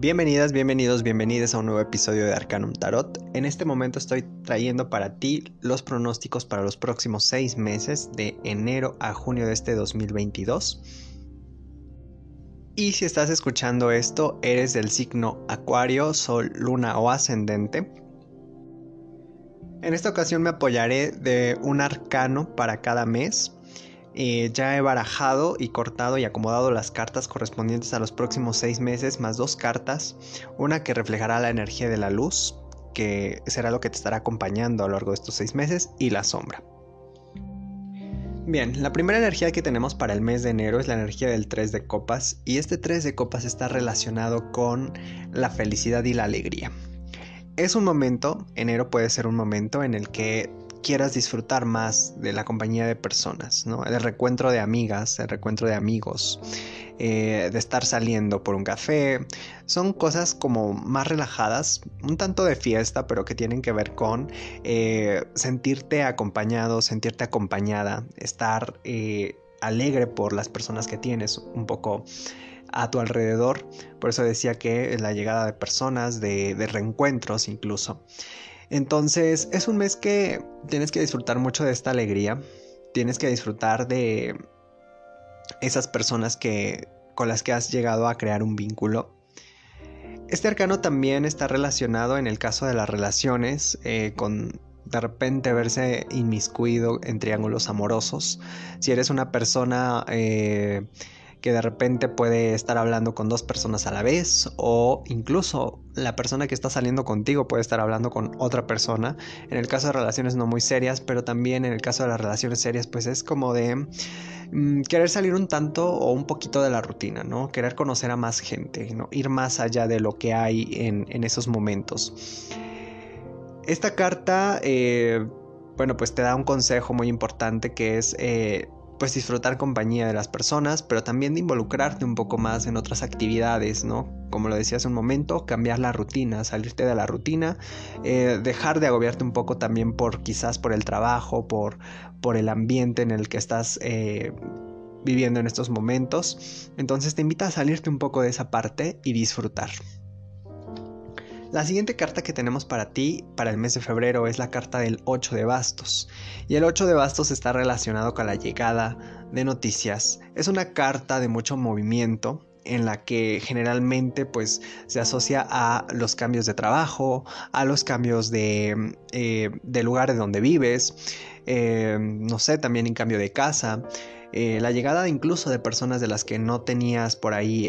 Bienvenidas, bienvenidos, bienvenidas a un nuevo episodio de Arcanum Tarot. En este momento estoy trayendo para ti los pronósticos para los próximos seis meses de enero a junio de este 2022. Y si estás escuchando esto, eres del signo Acuario, Sol, Luna o Ascendente. En esta ocasión me apoyaré de un arcano para cada mes eh, ya he barajado y cortado y acomodado las cartas correspondientes a los próximos seis meses, más dos cartas. Una que reflejará la energía de la luz, que será lo que te estará acompañando a lo largo de estos seis meses, y la sombra. Bien, la primera energía que tenemos para el mes de enero es la energía del 3 de copas y este 3 de copas está relacionado con la felicidad y la alegría. Es un momento, enero puede ser un momento en el que quieras disfrutar más de la compañía de personas, ¿no? El recuentro de amigas, el recuentro de amigos, eh, de estar saliendo por un café. Son cosas como más relajadas, un tanto de fiesta, pero que tienen que ver con eh, sentirte acompañado, sentirte acompañada, estar eh, alegre por las personas que tienes, un poco a tu alrededor. Por eso decía que la llegada de personas, de reencuentros incluso. Entonces es un mes que tienes que disfrutar mucho de esta alegría, tienes que disfrutar de esas personas que con las que has llegado a crear un vínculo. Este arcano también está relacionado en el caso de las relaciones eh, con de repente verse inmiscuido en triángulos amorosos. Si eres una persona eh, que de repente puede estar hablando con dos personas a la vez o incluso la persona que está saliendo contigo puede estar hablando con otra persona. En el caso de relaciones no muy serias, pero también en el caso de las relaciones serias pues es como de mm, querer salir un tanto o un poquito de la rutina, ¿no? Querer conocer a más gente, ¿no? Ir más allá de lo que hay en, esos momentos. Esta carta, eh, bueno, pues te da un consejo muy importante que es eh, pues disfrutar compañía de las personas, pero también de involucrarte un poco más en otras actividades, ¿no? Como lo decía hace un momento, cambiar la rutina, salirte de la rutina, eh, dejar de agobiarte un poco también por quizás por el trabajo, por, por el ambiente en el que estás eh, viviendo en estos momentos. Entonces te invita a salirte un poco de esa parte y disfrutar. La siguiente carta que tenemos para ti para el mes de febrero es la carta del 8 de bastos. Y el 8 de bastos está relacionado con la llegada de noticias. Es una carta de mucho movimiento en la que generalmente pues se asocia a los cambios de trabajo, a los cambios de, eh, lugar de donde vives, eh, no sé, también en cambio de casa, eh, la llegada incluso de personas de las que no tenías por ahí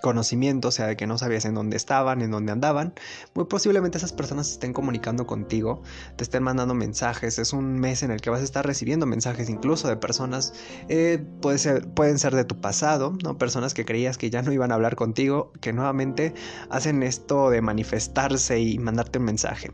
conocimiento, o sea, de que no sabías en dónde estaban, en dónde andaban, muy posiblemente esas personas estén comunicando contigo, te estén mandando mensajes, es un mes en el que vas a estar recibiendo mensajes incluso de personas, eh, puede ser, pueden ser de tu pasado, ¿no? Personas que creías que ya no iban a hablar contigo, que nuevamente hacen esto de manifestarse y mandarte un mensaje.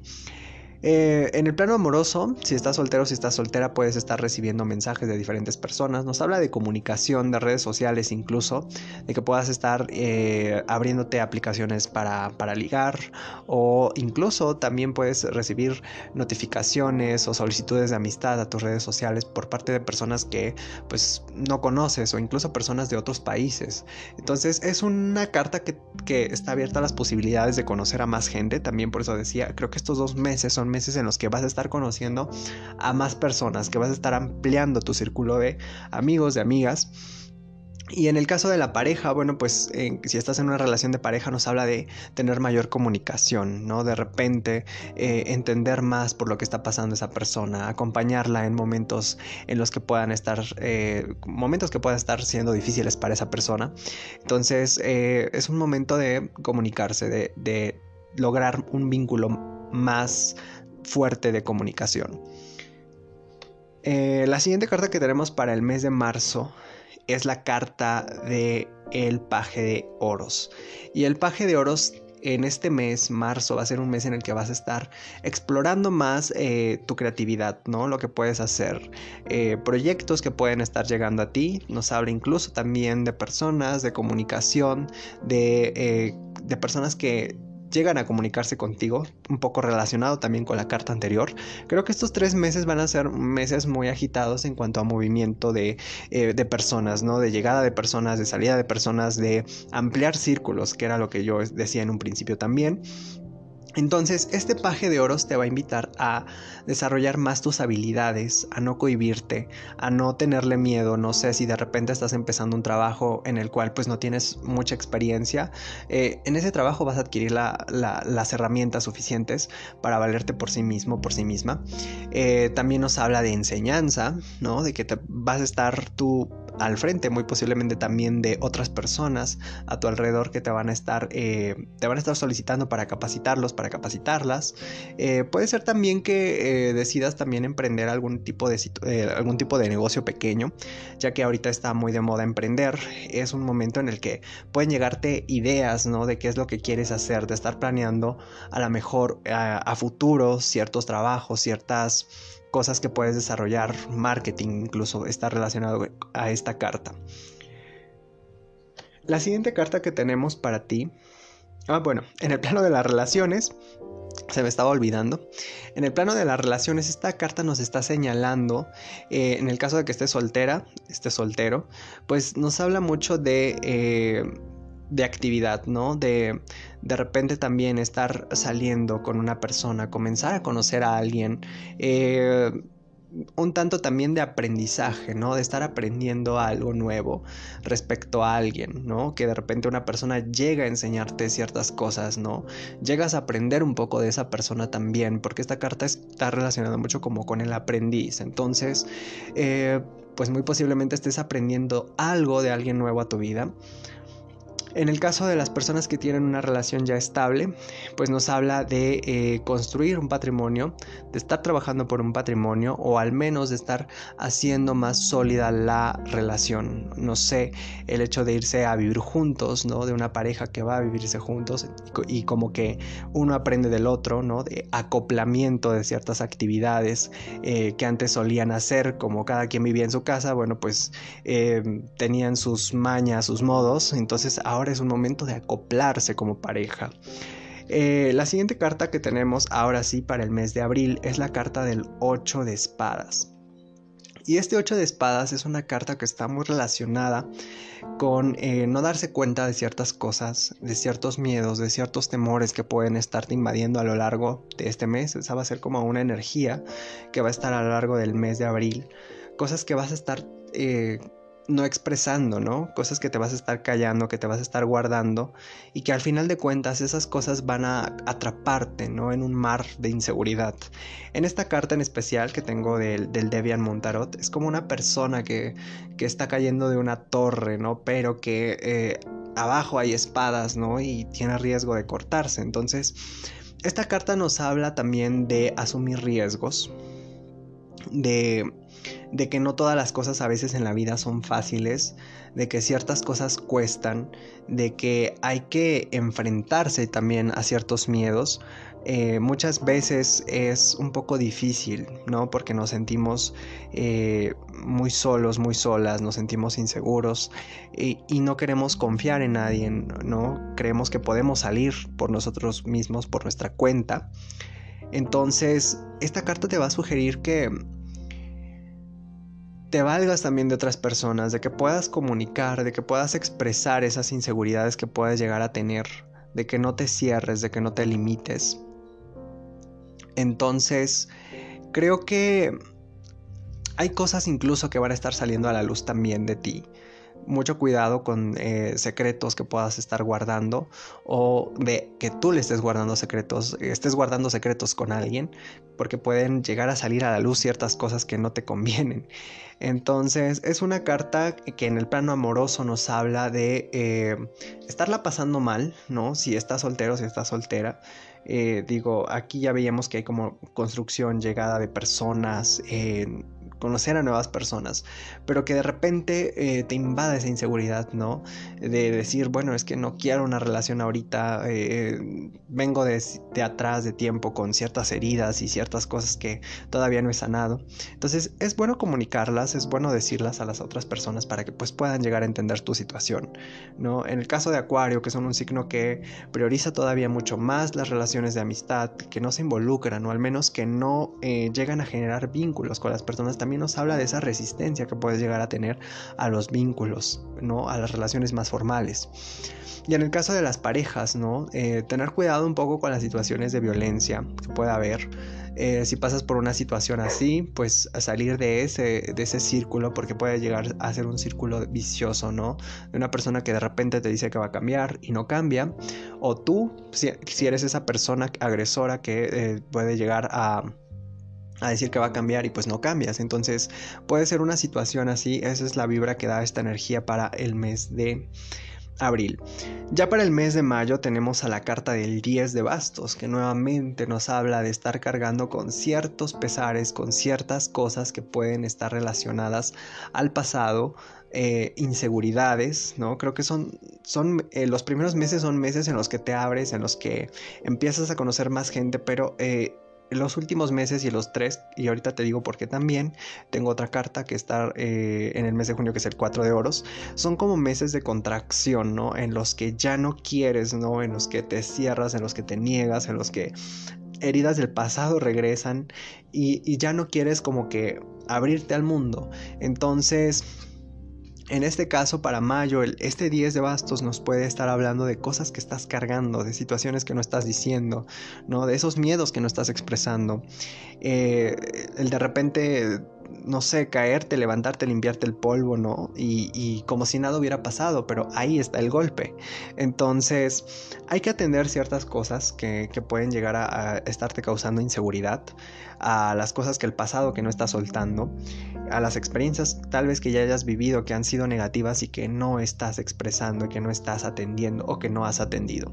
Eh, en el plano amoroso, si estás soltero o si estás soltera, puedes estar recibiendo mensajes de diferentes personas. Nos habla de comunicación, de redes sociales incluso, de que puedas estar eh, abriéndote aplicaciones para, para, ligar o incluso también puedes recibir notificaciones o solicitudes de amistad a tus redes sociales por parte de personas que pues no conoces o incluso personas de otros países. Entonces es una carta que, que está abierta a las posibilidades de conocer a más gente. También por eso decía, creo que estos dos meses son meses en los que vas a estar conociendo a más personas, que vas a estar ampliando tu círculo de amigos, de amigas. Y en el caso de la pareja, bueno, pues si estás en una relación de pareja nos habla de tener mayor comunicación, ¿no? De repente eh, entender más por lo que está pasando esa persona, acompañarla en momentos en los que puedan estar, eh, momentos que puedan estar siendo difíciles para esa persona. Entonces eh, es un momento de comunicarse, de, de lograr un vínculo más fuerte de comunicación. Eh, la siguiente carta que tenemos para el mes de marzo es la carta de el paje de oros. Y el paje de oros en este mes, marzo, va a ser un mes en el que vas a estar explorando más eh, tu creatividad, ¿no? Lo que puedes hacer, eh, proyectos que pueden estar llegando a ti. Nos habla incluso también de personas, de comunicación, de, de personas que llegan a comunicarse contigo, un poco relacionado también con la carta anterior. Creo que estos tres meses van a ser meses muy agitados en cuanto a movimiento de, eh, de personas, ¿no? De llegada de personas, de salida de personas, de ampliar círculos, que era lo que yo decía en un principio también. Entonces, este paje de oros te va a invitar a desarrollar más tus habilidades, a no cohibirte, a no tenerle miedo. No sé si de repente estás empezando un trabajo en el cual pues no tienes mucha experiencia. Eh, en ese trabajo vas a adquirir las herramientas suficientes para valerte por sí mismo, por sí misma. Eh, también nos habla de enseñanza, ¿no? De que te vas a estar tú al frente, muy posiblemente también de otras personas a tu alrededor que te van a estar, eh, te van a estar solicitando para capacitarlos, para capacitarlas. Eh, puede ser también que eh, decidas también emprender algún tipo, de, algún tipo de negocio pequeño, ya que ahorita está muy de moda emprender. Es un momento en el que pueden llegarte ideas, ¿no? De qué es lo que quieres hacer, de estar planeando a lo mejor a futuro ciertos trabajos, ciertas cosas que puedes desarrollar, marketing incluso está relacionado a esta carta. La siguiente carta que tenemos para ti, ah bueno, en el plano de las relaciones, se me estaba olvidando. En el plano de las relaciones, esta carta nos está señalando, eh, en el caso de que estés soltera, esté soltero, pues nos habla mucho de eh, de actividad, ¿no? De de repente también estar saliendo con una persona, comenzar a conocer a alguien, eh, un tanto también de aprendizaje, ¿no? De estar aprendiendo algo nuevo respecto a alguien, ¿no? Que de repente una persona llega a enseñarte ciertas cosas, ¿no? Llegas a aprender un poco de esa persona también, porque esta carta está relacionada mucho como con el aprendiz. Entonces, eh, pues muy posiblemente estés aprendiendo algo de alguien nuevo a tu vida. En el caso de las personas que tienen una relación ya estable, pues nos habla de eh, construir un patrimonio, de estar trabajando por un patrimonio o al menos de estar haciendo más sólida la relación. No sé, el hecho de irse a vivir juntos, ¿no? De una pareja que va a vivirse juntos y, como que uno aprende del otro, ¿no? De acoplamiento de ciertas actividades eh, que antes solían hacer, como cada quien vivía en su casa, bueno, pues eh, tenían sus mañas, sus modos, entonces ahora es un momento de acoplarse como pareja. Eh, la siguiente carta que tenemos ahora sí para el mes de abril es la carta del 8 de espadas. Y este 8 de espadas es una carta que está muy relacionada con eh, no darse cuenta de ciertas cosas, de ciertos miedos, de ciertos temores que pueden estarte invadiendo a lo largo de este mes. Esa va a ser como una energía que va a estar a lo largo del mes de abril. Cosas que vas a estar eh, no expresando, ¿no? Cosas que te vas a estar callando, que te vas a estar guardando y que al final de cuentas esas cosas van a atraparte, ¿no? En un mar de inseguridad. En esta carta en especial que tengo del, del Debian Montarot, es como una persona que, que, está cayendo de una torre, ¿no? Pero que eh, abajo hay espadas, ¿no? Y tiene riesgo de cortarse. Entonces, esta carta nos habla también de asumir riesgos, de de que no todas las cosas a veces en la vida son fáciles, de que ciertas cosas cuestan, de que hay que enfrentarse también a ciertos miedos. Eh, muchas veces es un poco difícil, ¿no? Porque nos sentimos eh, muy solos, muy solas, nos sentimos inseguros y, y no queremos confiar en nadie, ¿no? Creemos que podemos salir por nosotros mismos, por nuestra cuenta. Entonces, esta carta te va a sugerir que te valgas también de otras personas, de que puedas comunicar, de que puedas expresar esas inseguridades que puedes llegar a tener, de que no te cierres, de que no te limites. Entonces, creo que hay cosas incluso que van a estar saliendo a la luz también de ti mucho cuidado con eh, secretos que puedas estar guardando o de que tú le estés guardando secretos, estés guardando secretos con alguien, porque pueden llegar a salir a la luz ciertas cosas que no te convienen. Entonces es una carta que en el plano amoroso nos habla de eh, estarla pasando mal, ¿no? Si estás soltero, si estás soltera. Eh, digo, aquí ya veíamos que hay como construcción, llegada de personas, conocer a nuevas personas, pero que de repente eh, te invada esa inseguridad, ¿no? De decir, bueno, es que no quiero una relación ahorita, eh, vengo de, atrás de tiempo con ciertas heridas y ciertas cosas que todavía no he sanado. Entonces es bueno comunicarlas, es bueno decirlas a las otras personas para que pues puedan llegar a entender tu situación, ¿no? En el caso de Acuario, que son un signo que prioriza todavía mucho más las relaciones de amistad, que no se involucran o al menos que no eh, llegan a generar vínculos con las personas, también nos habla de esa resistencia que puedes llegar a tener a los vínculos, ¿no? A las relaciones más formales. Y en el caso de las parejas, ¿no? Eh, tener cuidado un poco con las situaciones de violencia que pueda haber. Eh, si pasas por una situación así, pues salir de ese, de ese círculo, porque puede llegar a ser un círculo vicioso, ¿no? De una persona que de repente te dice que va a cambiar y no cambia. O tú, si, eres esa persona agresora que eh, puede llegar a a decir que va a cambiar y pues no cambias. Entonces puede ser una situación así, esa es la vibra que da esta energía para el mes de abril. Ya para el mes de mayo tenemos a la carta del 10 de bastos, que nuevamente nos habla de estar cargando con ciertos pesares, con ciertas cosas que pueden estar relacionadas al pasado, eh, inseguridades, ¿no? Creo que son, son eh, los primeros meses son meses en los que te abres, en los que empiezas a conocer más gente, pero eh, los últimos meses y los tres, y ahorita te digo por qué también, tengo otra carta que está eh, en el mes de junio, que es el 4 de oros, son como meses de contracción, ¿no? En los que ya no quieres, ¿no? En los que te cierras, en los que te niegas, en los que heridas del pasado regresan y ya no quieres como que abrirte al mundo. Entonces en este caso, para mayo, el, este 10 de bastos nos puede estar hablando de cosas que estás cargando, de situaciones que no estás diciendo, ¿no? de esos miedos que no estás expresando. Eh, el de repente no sé, caerte, levantarte, limpiarte el polvo, ¿no? Y, como si nada hubiera pasado, pero ahí está el golpe. Entonces, hay que atender ciertas cosas que, pueden llegar a, estarte causando inseguridad, a las cosas que el pasado que no estás soltando, a las experiencias tal vez que ya hayas vivido que han sido negativas y que no estás expresando, que no estás atendiendo o que no has atendido.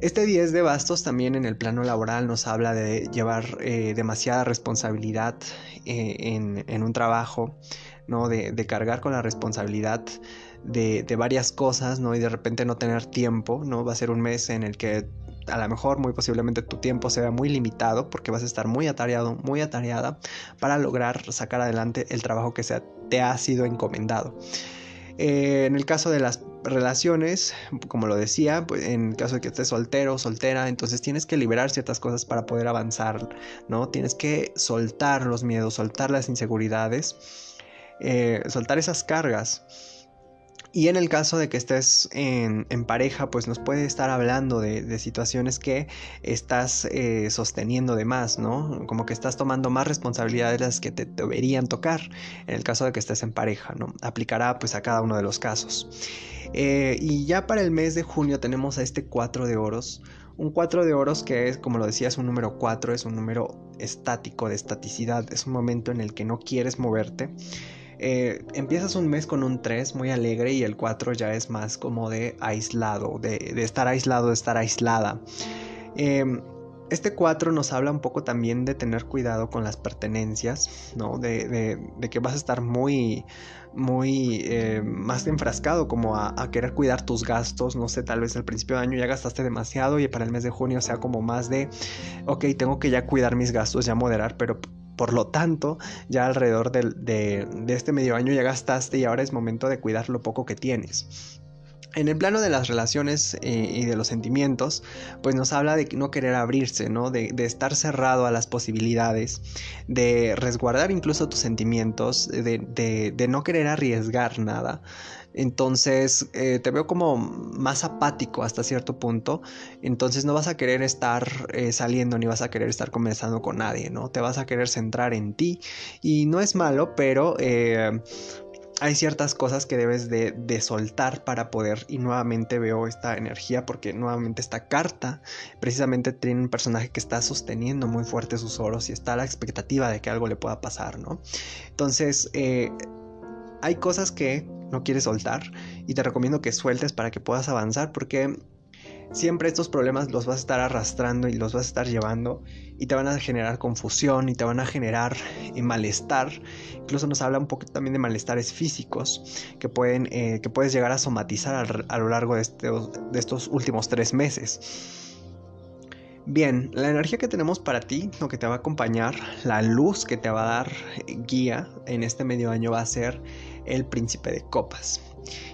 Este 10 de bastos también en el plano laboral nos habla de llevar eh, demasiada responsabilidad eh, en, un trabajo, ¿no? De, cargar con la responsabilidad de, varias cosas, ¿no? Y de repente no tener tiempo, ¿no? Va a ser un mes en el que a lo mejor muy posiblemente tu tiempo sea muy limitado porque vas a estar muy atareado, muy atareada para lograr sacar adelante el trabajo que te ha sido encomendado. Eh, en el caso de las relaciones, como lo decía, pues en el caso de que estés soltero o soltera, entonces tienes que liberar ciertas cosas para poder avanzar, ¿no? Tienes que soltar los miedos, soltar las inseguridades, eh, soltar esas cargas. Y en el caso de que estés en, pareja, pues nos puede estar hablando de, situaciones que estás eh, sosteniendo de más, ¿no? Como que estás tomando más responsabilidades de las que te deberían tocar en el caso de que estés en pareja, ¿no? Aplicará pues a cada uno de los casos. Eh, y ya para el mes de junio tenemos a este 4 de oros. Un 4 de oros que es, como lo decía, es un número 4, es un número estático, de estaticidad, es un momento en el que no quieres moverte. Eh, empiezas un mes con un 3 muy alegre y el 4 ya es más como de aislado, de, estar aislado, de estar aislada. Em, este 4 nos habla un poco también de tener cuidado con las pertenencias, ¿no? De, que vas a estar muy, muy eh, más enfrascado como a, a, querer cuidar tus gastos, no sé, tal vez al principio de año ya gastaste demasiado y para el mes de junio sea como más de, ok, tengo que ya cuidar mis gastos, ya moderar, pero por lo tanto, ya alrededor de, este medio año ya gastaste y ahora es momento de cuidar lo poco que tienes. En el plano de las relaciones eh, y de los sentimientos, pues nos habla de no querer abrirse, ¿no? De, estar cerrado a las posibilidades, de resguardar incluso tus sentimientos, de, no querer arriesgar nada, entonces eh, te veo como más apático hasta cierto punto. Entonces no vas a querer estar eh, saliendo ni vas a querer estar conversando con nadie, ¿no? Te vas a querer centrar en ti. Y no es malo, pero hay ciertas cosas que debes de, de, soltar para poder y nuevamente veo esta energía porque nuevamente esta carta precisamente tiene un personaje que está sosteniendo muy fuerte sus oros y está a la expectativa de que algo le pueda pasar, ¿no? Entonces hay cosas que no quieres soltar y te recomiendo que sueltes para que puedas avanzar porque siempre estos problemas los vas a estar arrastrando y los vas a estar llevando y te van a generar confusión y te van a generar eh, malestar. Incluso nos habla un poco también de malestares físicos que, pueden, eh, que puedes llegar a somatizar a, lo largo de estos, de estos últimos tres meses. Bien, la energía que tenemos para ti, lo que te va a acompañar, la luz que te va a dar guía en este medio año va a ser el príncipe de copas.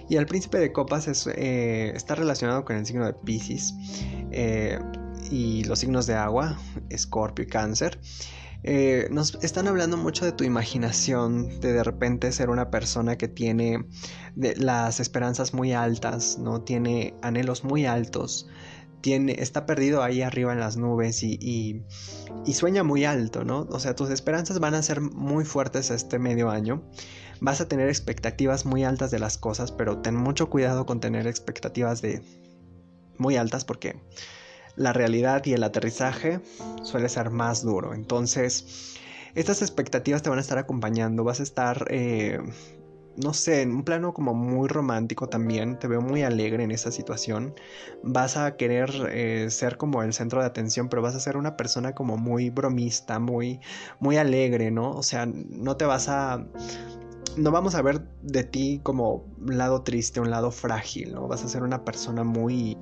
Y el príncipe de copas eh, está relacionado con el signo de Pisces eh, y los signos de agua, Escorpio y Cáncer. Eh, nos están hablando mucho de tu imaginación, de de repente ser una persona que tiene las esperanzas muy altas, ¿no? Tiene anhelos muy altos, tiene, está perdido ahí arriba en las nubes y, y, sueña muy alto, ¿no? O sea, tus esperanzas van a ser muy fuertes este medio año. Vas a tener expectativas muy altas de las cosas, pero ten mucho cuidado con tener expectativas de muy altas porque la realidad y el aterrizaje suele ser más duro. Entonces, estas expectativas te van a estar acompañando, vas a estar, eh, no sé, en un plano como muy romántico también, te veo muy alegre en esa situación, vas a querer eh, ser como el centro de atención, pero vas a ser una persona como muy bromista, muy, muy alegre, ¿no? O sea, no te vas a no vamos a ver de ti como un lado triste, un lado frágil, ¿no? Vas a ser una persona muy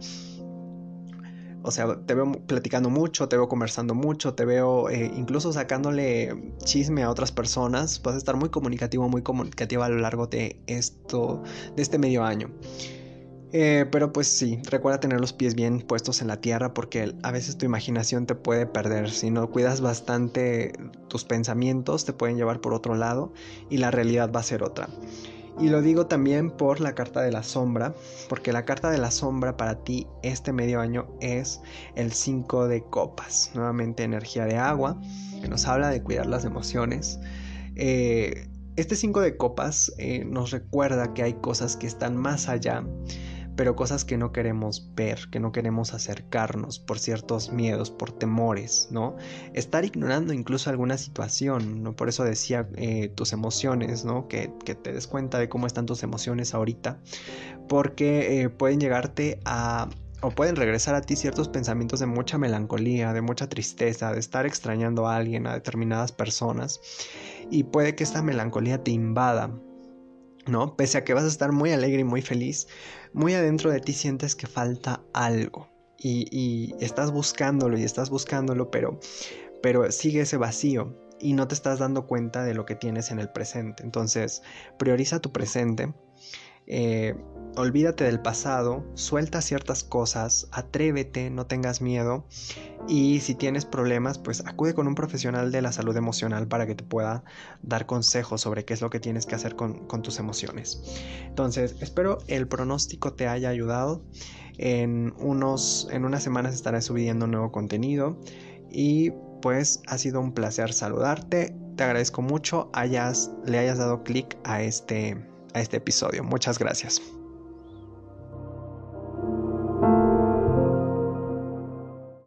o sea, te veo platicando mucho, te veo conversando mucho, te veo eh, incluso sacándole chisme a otras personas. Vas a estar muy comunicativo, muy comunicativa a lo largo de esto, de este medio año. Eh, pero pues sí, recuerda tener los pies bien puestos en la tierra porque a veces tu imaginación te puede perder. Si no cuidas bastante tus pensamientos, te pueden llevar por otro lado y la realidad va a ser otra. Y lo digo también por la carta de la sombra, porque la carta de la sombra para ti este medio año es el 5 de copas, nuevamente energía de agua, que nos habla de cuidar las emociones. Eh, este 5 de copas eh, nos recuerda que hay cosas que están más allá pero cosas que no queremos ver, que no queremos acercarnos por ciertos miedos, por temores, ¿no? Estar ignorando incluso alguna situación, ¿no? Por eso decía eh, tus emociones, ¿no? Que, te des cuenta de cómo están tus emociones ahorita, porque eh, pueden llegarte a o pueden regresar a ti ciertos pensamientos de mucha melancolía, de mucha tristeza, de estar extrañando a alguien, a determinadas personas. Y puede que esta melancolía te invada, ¿no? Pese a que vas a estar muy alegre y muy feliz, muy adentro de ti sientes que falta algo y, estás buscándolo y estás buscándolo, pero, pero sigue ese vacío y no te estás dando cuenta de lo que tienes en el presente. Entonces, prioriza tu presente. Eh, olvídate del pasado, suelta ciertas cosas, atrévete, no tengas miedo y si tienes problemas, pues acude con un profesional de la salud emocional para que te pueda dar consejos sobre qué es lo que tienes que hacer con, tus emociones. Entonces, espero el pronóstico te haya ayudado. En, unos, en unas semanas estaré subiendo nuevo contenido y pues ha sido un placer saludarte. Te agradezco mucho le hayas dado clic a este, a este episodio. Muchas gracias.